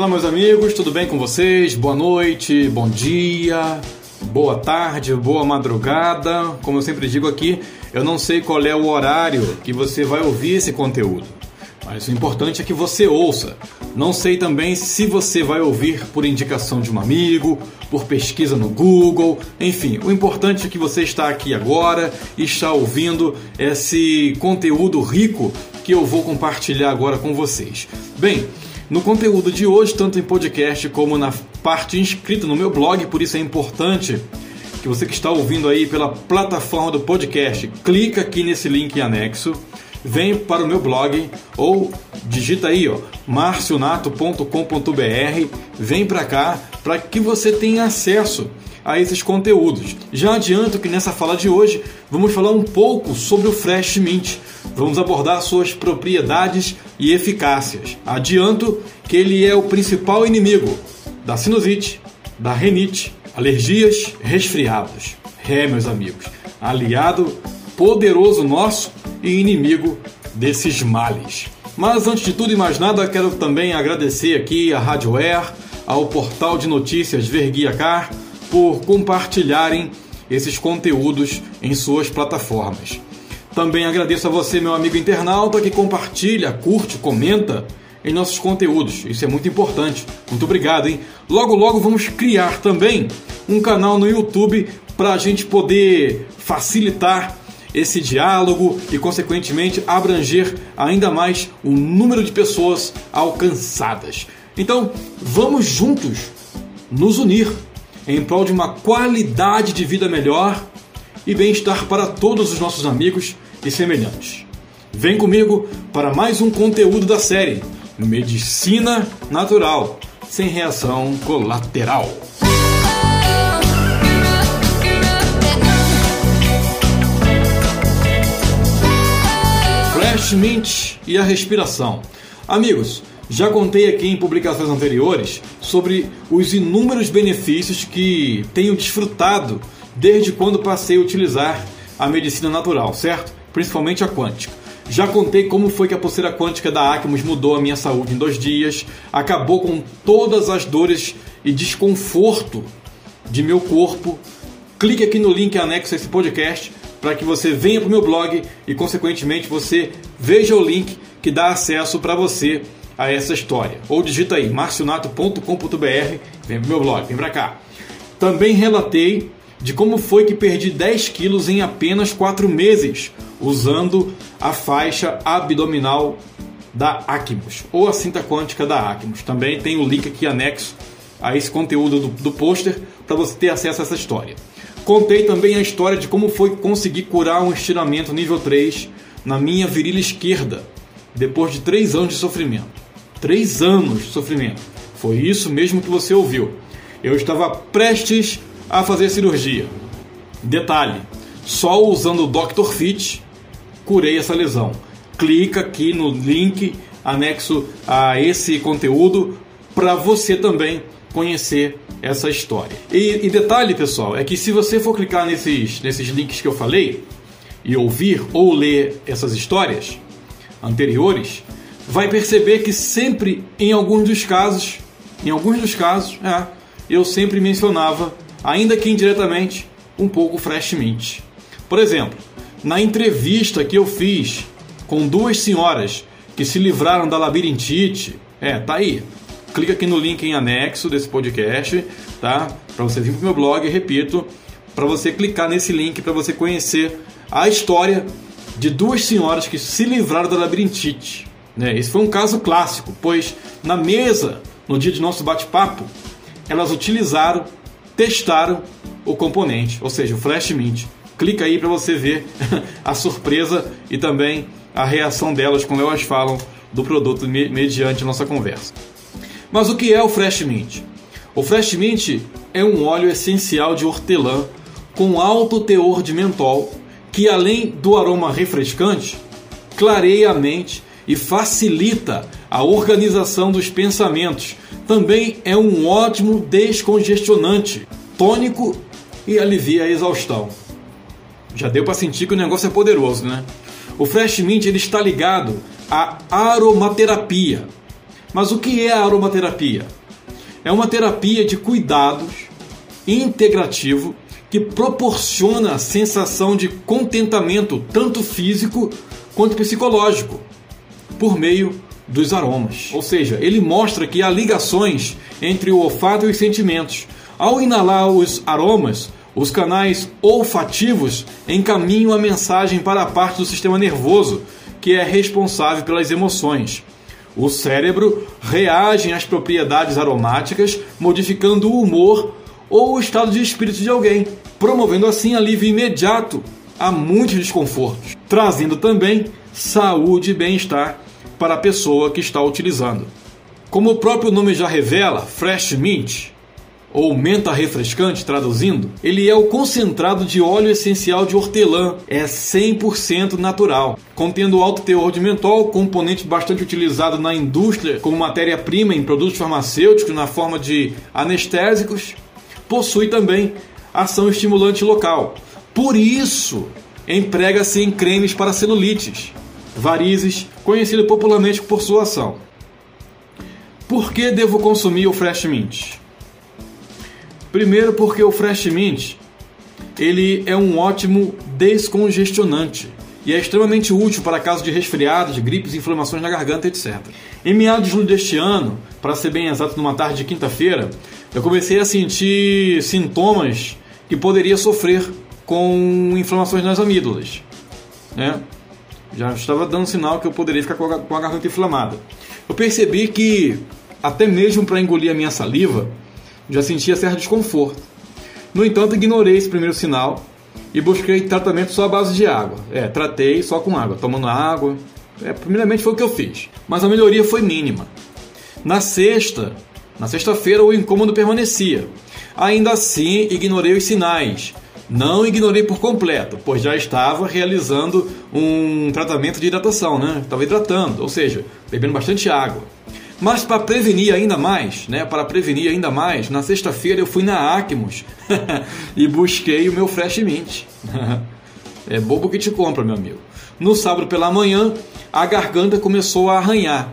Olá, meus amigos, tudo bem com vocês? Boa noite, bom dia, boa tarde, boa madrugada. Como eu sempre digo aqui, eu não sei qual é o horário que você vai ouvir esse conteúdo, mas o importante é que você ouça. Não sei também se você vai ouvir por indicação de um amigo, por pesquisa no Google, enfim, o importante é que você está aqui agora e está ouvindo esse conteúdo rico que eu vou compartilhar agora com vocês. Bem, no conteúdo de hoje, tanto em podcast como na parte inscrita no meu blog, por isso é importante que você que está ouvindo aí pela plataforma do podcast, clica aqui nesse link em anexo, vem para o meu blog ou digita aí, ó, marcionato.com.br, vem para cá para que você tenha acesso a esses conteúdos. Já adianto que nessa fala de hoje vamos falar um pouco sobre o Fresh Mint. Vamos abordar suas propriedades e eficácias. Adianto que ele é o principal inimigo da sinusite, da renite, alergias, resfriados. É, meus amigos, aliado poderoso nosso e inimigo desses males. Mas antes de tudo e mais nada, quero também agradecer aqui a Rádio Air, ao portal de notícias Verguia Car, por compartilharem esses conteúdos em suas plataformas. Também agradeço a você, meu amigo internauta, que compartilha, curte, comenta em nossos conteúdos. Isso é muito importante. Muito obrigado, hein? Logo, logo vamos criar também um canal no YouTube para a gente poder facilitar esse diálogo e, consequentemente, abranger ainda mais o número de pessoas alcançadas. Então, vamos juntos nos unir em prol de uma qualidade de vida melhor e bem-estar para todos os nossos amigos e semelhantes. Vem comigo para mais um conteúdo da série Medicina Natural, sem reação colateral. Flash Mint e a respiração. Amigos, já contei aqui em publicações anteriores sobre os inúmeros benefícios que tenho desfrutado desde quando passei a utilizar a medicina natural, certo? Principalmente a quântica. Já contei como foi que a pulseira quântica da Acmos mudou a minha saúde em dois dias, acabou com todas as dores e desconforto de meu corpo. Clique aqui no link anexo a esse podcast para que você venha para o meu blog e, consequentemente, você veja o link que dá acesso para você a essa história. Ou digita aí marcionato.com.br, vem para meu blog, vem para cá. Também relatei de como foi que perdi 10 quilos em apenas 4 meses, usando a faixa abdominal da Acmos, ou a cinta quântica da Acmos. Também tem o link aqui anexo a esse conteúdo do, do pôster para você ter acesso a essa história. Contei também a história de como foi conseguir curar um estiramento nível 3 na minha virilha esquerda, depois de 3 anos de sofrimento. 3 anos de sofrimento. Foi isso mesmo que você ouviu. Eu estava prestes a fazer cirurgia. Detalhe: só usando o Dr. Fit curei essa lesão. Clica aqui no link anexo a esse conteúdo para você também conhecer essa história. E, e, detalhe, pessoal, é que se você for clicar nesses, nesses links que eu falei e ouvir ou ler essas histórias anteriores, vai perceber que sempre, em alguns dos casos, em alguns dos casos, é, eu sempre mencionava ainda que indiretamente, um pouco Fresh Mint. Por exemplo, na entrevista que eu fiz com duas senhoras que se livraram da labirintite, é, tá aí. Clica aqui no link em anexo desse podcast, tá? Para você vir pro meu blog, repito, para você clicar nesse link para você conhecer a história de duas senhoras que se livraram da labirintite. Né? Esse foi um caso clássico, pois na mesa, no dia de nosso bate-papo, elas utilizaram testaram o componente, ou seja, o Flash Mint. Clica aí para você ver a surpresa e também a reação delas quando elas falam do produto mediante nossa conversa. Mas o que é o Fresh Mint? O Fresh Mint é um óleo essencial de hortelã com alto teor de mentol que, além do aroma refrescante, clareia a mente e facilita a organização dos pensamentos. Também é um ótimo descongestionante, tônico e alivia a exaustão. Já deu para sentir que o negócio é poderoso, né? O Fresh Mint ele está ligado à aromaterapia. Mas o que é a aromaterapia? É uma terapia de cuidados integrativo que proporciona a sensação de contentamento, tanto físico quanto psicológico, por meio dos aromas. Ou seja, ele mostra que há ligações entre o olfato e os sentimentos. Ao inalar os aromas, os canais olfativos encaminham a mensagem para a parte do sistema nervoso que é responsável pelas emoções. O cérebro reage às propriedades aromáticas, modificando o humor ou o estado de espírito de alguém, promovendo assim alívio imediato a muitos desconfortos, trazendo também saúde e bem-estar para a pessoa que está utilizando. Como o próprio nome já revela, Fresh Mint, ou menta refrescante, traduzindo, ele é o concentrado de óleo essencial de hortelã, é 100% natural, contendo alto teor de mentol, componente bastante utilizado na indústria como matéria-prima em produtos farmacêuticos na forma de anestésicos, possui também ação estimulante local. Por isso, emprega-se em cremes para celulites, varizes, conhecido popularmente por sua ação. Por que devo consumir o Fresh Mint? Primeiro porque o Fresh Mint ele é um ótimo descongestionante e é extremamente útil para casos de resfriados, gripes, inflamações na garganta, etc. Em meados de julho deste ano, para ser bem exato, numa tarde de quinta-feira, eu comecei a sentir sintomas que poderia sofrer com inflamações nas amígdalas. Né? Já estava dando sinal que eu poderia ficar com a, com a garganta inflamada. Eu percebi que, até mesmo para engolir a minha saliva, já sentia certo desconforto. No entanto, ignorei esse primeiro sinal e busquei tratamento só à base de água. É, tratei só com água, tomando água. É, primeiramente foi o que eu fiz. Mas a melhoria foi mínima. Na sexta, na sexta-feira o incômodo permanecia. Ainda assim, ignorei os sinais. Não ignorei por completo, pois já estava realizando um tratamento de hidratação, né? Estava hidratando, ou seja, bebendo bastante água. Mas para prevenir ainda mais, né? Para prevenir ainda mais, na sexta-feira eu fui na Acmos e busquei o meu Fresh Mint. é bobo que te compra, meu amigo. No sábado pela manhã, a garganta começou a arranhar.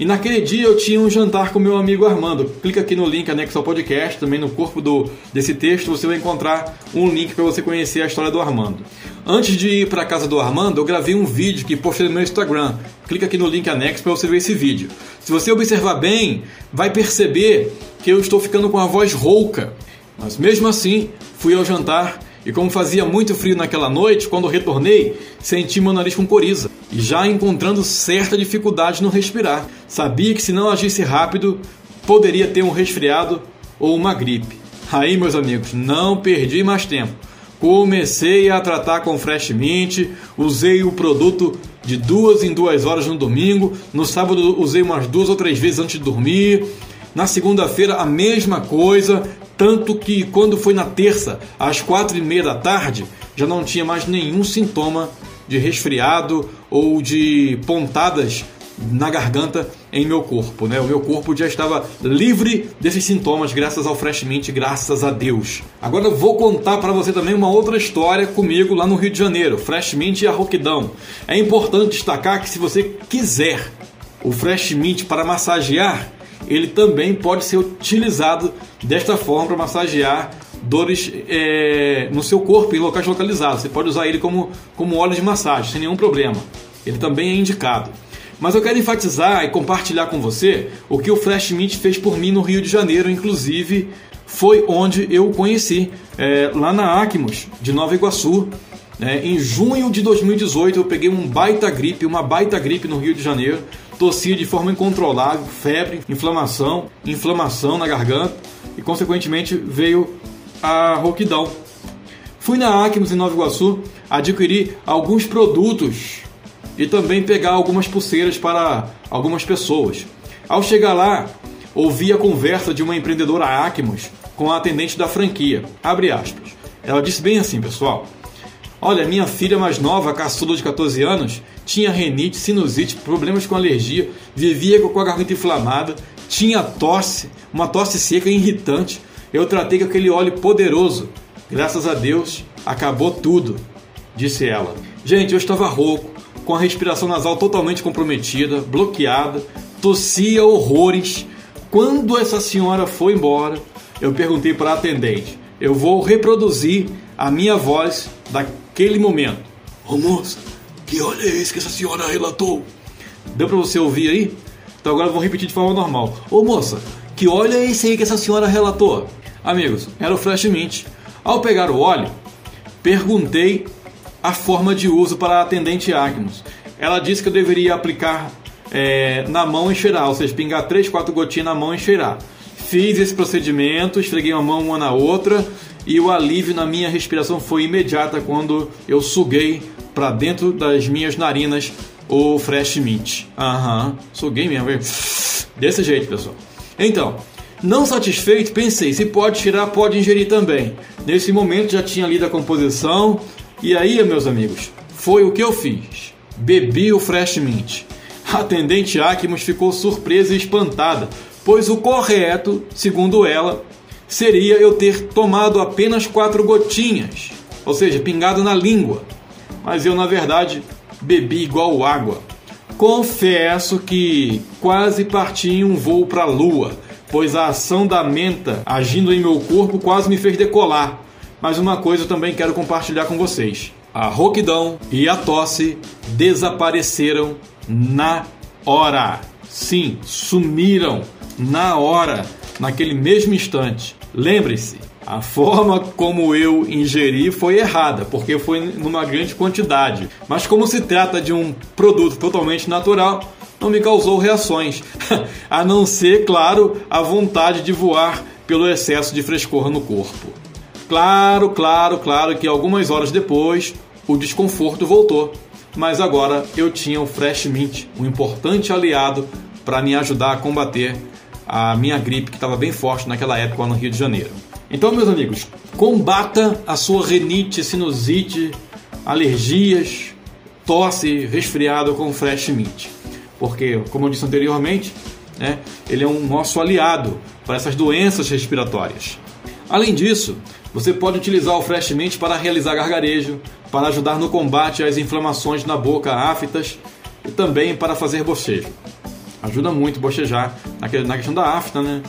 E naquele dia eu tinha um jantar com meu amigo Armando. Clica aqui no link anexo ao podcast, também no corpo do, desse texto você vai encontrar um link para você conhecer a história do Armando. Antes de ir para a casa do Armando, eu gravei um vídeo que postei no meu Instagram. Clica aqui no link anexo para você ver esse vídeo. Se você observar bem, vai perceber que eu estou ficando com a voz rouca. Mas mesmo assim, fui ao jantar e como fazia muito frio naquela noite, quando retornei, senti meu nariz com coriza e já encontrando certa dificuldade no respirar. Sabia que se não agisse rápido, poderia ter um resfriado ou uma gripe. Aí, meus amigos, não perdi mais tempo. Comecei a tratar com Fresh Mint, usei o produto de duas em duas horas no domingo, no sábado usei umas duas ou três vezes antes de dormir, na segunda-feira a mesma coisa, tanto que quando foi na terça, às quatro e meia da tarde, já não tinha mais nenhum sintoma de resfriado ou de pontadas na garganta em meu corpo, né? O meu corpo já estava livre desses sintomas graças ao Fresh Mint, graças a Deus. Agora eu vou contar para você também uma outra história comigo lá no Rio de Janeiro, Fresh Mint e a Roquidão. É importante destacar que se você quiser o Fresh Mint para massagear, ele também pode ser utilizado desta forma para massagear dores é, no seu corpo em locais localizados. Você pode usar ele como, como óleo de massagem, sem nenhum problema. Ele também é indicado. Mas eu quero enfatizar e compartilhar com você o que o Flash Mint fez por mim no Rio de Janeiro, inclusive foi onde eu o conheci, é, lá na Acmos, de Nova Iguaçu. É, em junho de 2018 eu peguei um baita gripe, uma baita gripe no Rio de Janeiro, tossia de forma incontrolável, febre, inflamação, inflamação na garganta e consequentemente veio a rouquidão. Fui na Acmos em Nova Iguaçu adquirir alguns produtos e também pegar algumas pulseiras para algumas pessoas. Ao chegar lá, ouvi a conversa de uma empreendedora Acmos com a atendente da franquia. Abre aspas. Ela disse bem assim, pessoal. Olha, minha filha mais nova, caçula de 14 anos, tinha renite, sinusite, problemas com alergia, vivia com a garganta inflamada, tinha tosse, uma tosse seca irritante. Eu tratei com aquele óleo poderoso. Graças a Deus, acabou tudo, disse ela. Gente, eu estava rouco, com a respiração nasal totalmente comprometida, bloqueada, tossia horrores. Quando essa senhora foi embora, eu perguntei para a atendente: eu vou reproduzir a minha voz daquele momento. Ô moça, que olha é esse que essa senhora relatou? Deu para você ouvir aí? Então agora eu vou repetir de forma normal. Ô moça, que óleo é esse aí que essa senhora relatou? Amigos, era o Fresh Mint. Ao pegar o óleo, perguntei a forma de uso para a atendente Agnos. Ela disse que eu deveria aplicar é, na mão e cheirar, ou seja, pingar 3, 4 gotinhas na mão e cheirar. Fiz esse procedimento, esfreguei a mão uma na outra e o alívio na minha respiração foi imediata quando eu suguei para dentro das minhas narinas o Fresh Mint. Aham, uhum, suguei mesmo. Desse jeito, pessoal. Então, não satisfeito, pensei, se pode tirar, pode ingerir também. Nesse momento já tinha lido a composição, e aí, meus amigos, foi o que eu fiz. Bebi o Fresh Mint. A atendente Acmos ficou surpresa e espantada, pois o correto, segundo ela, seria eu ter tomado apenas quatro gotinhas, ou seja, pingado na língua. Mas eu, na verdade, bebi igual água. Confesso que quase parti em um voo para a lua, pois a ação da menta agindo em meu corpo quase me fez decolar. Mas uma coisa eu também quero compartilhar com vocês: a rouquidão e a tosse desapareceram na hora. Sim, sumiram na hora, naquele mesmo instante. Lembre-se, a forma como eu ingeri foi errada, porque foi numa grande quantidade. Mas como se trata de um produto totalmente natural, não me causou reações, a não ser, claro, a vontade de voar pelo excesso de frescor no corpo. Claro, claro, claro que algumas horas depois o desconforto voltou, mas agora eu tinha o Fresh Mint, um importante aliado para me ajudar a combater a minha gripe que estava bem forte naquela época no Rio de Janeiro. Então, meus amigos, combata a sua renite, sinusite, alergias, tosse, resfriado com Fresh Mint. Porque, como eu disse anteriormente, né, ele é um nosso aliado para essas doenças respiratórias. Além disso, você pode utilizar o Fresh Mint para realizar gargarejo, para ajudar no combate às inflamações na boca aftas e também para fazer bochejo. Ajuda muito bochejar na questão da afta, né?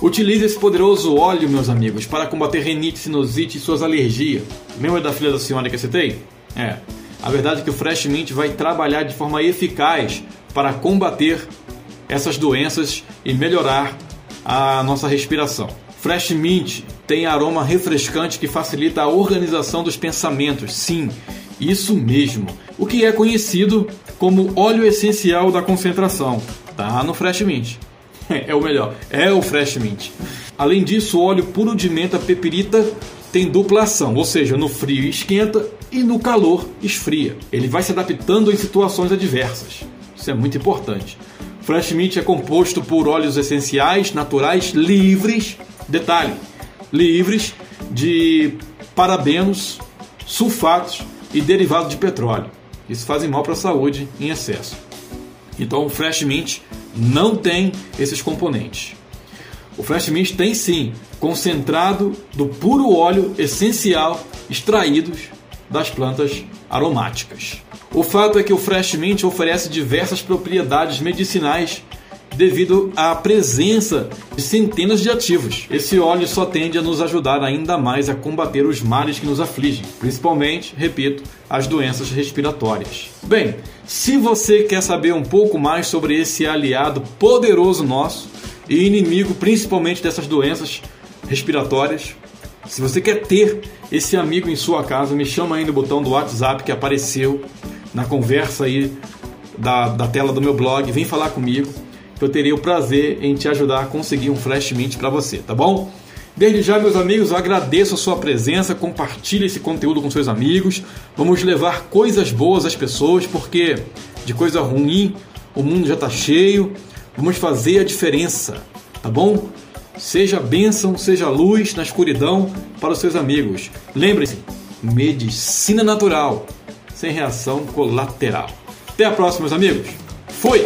Utilize esse poderoso óleo, meus amigos, para combater renite, sinusite e suas alergias. Lembra da filha da senhora que eu citei? É. A verdade é que o Fresh Mint vai trabalhar de forma eficaz para combater essas doenças e melhorar a nossa respiração. Fresh Mint tem aroma refrescante que facilita a organização dos pensamentos. Sim, isso mesmo. O que é conhecido como óleo essencial da concentração. Tá no Fresh Mint. é o melhor, é o Fresh Mint. Além disso, o óleo puro de menta pepirita tem dupla ação, ou seja, no frio esquenta e no calor esfria. Ele vai se adaptando em situações adversas. Isso é muito importante. Fresh Mint é composto por óleos essenciais naturais livres, detalhe, livres de parabenos, sulfatos e derivados de petróleo. Isso fazem mal para a saúde em excesso. Então o Fresh Mint não tem esses componentes. O Fresh Mint tem sim concentrado do puro óleo essencial extraídos das plantas aromáticas. O fato é que o Fresh Mint oferece diversas propriedades medicinais devido à presença de centenas de ativos. Esse óleo só tende a nos ajudar ainda mais a combater os males que nos afligem, principalmente, repito, as doenças respiratórias. Bem, se você quer saber um pouco mais sobre esse aliado poderoso nosso e inimigo principalmente dessas doenças respiratórias, se você quer ter esse amigo em sua casa, me chama aí no botão do WhatsApp que apareceu na conversa aí da, da tela do meu blog, vem falar comigo, que eu terei o prazer em te ajudar a conseguir um Flash Mint para você, tá bom? Desde já, meus amigos, agradeço a sua presença. Compartilhe esse conteúdo com seus amigos. Vamos levar coisas boas às pessoas, porque de coisa ruim o mundo já está cheio. Vamos fazer a diferença, tá bom? Seja bênção, seja luz na escuridão para os seus amigos. Lembre-se, medicina natural, sem reação colateral. Até a próxima, meus amigos. Fui!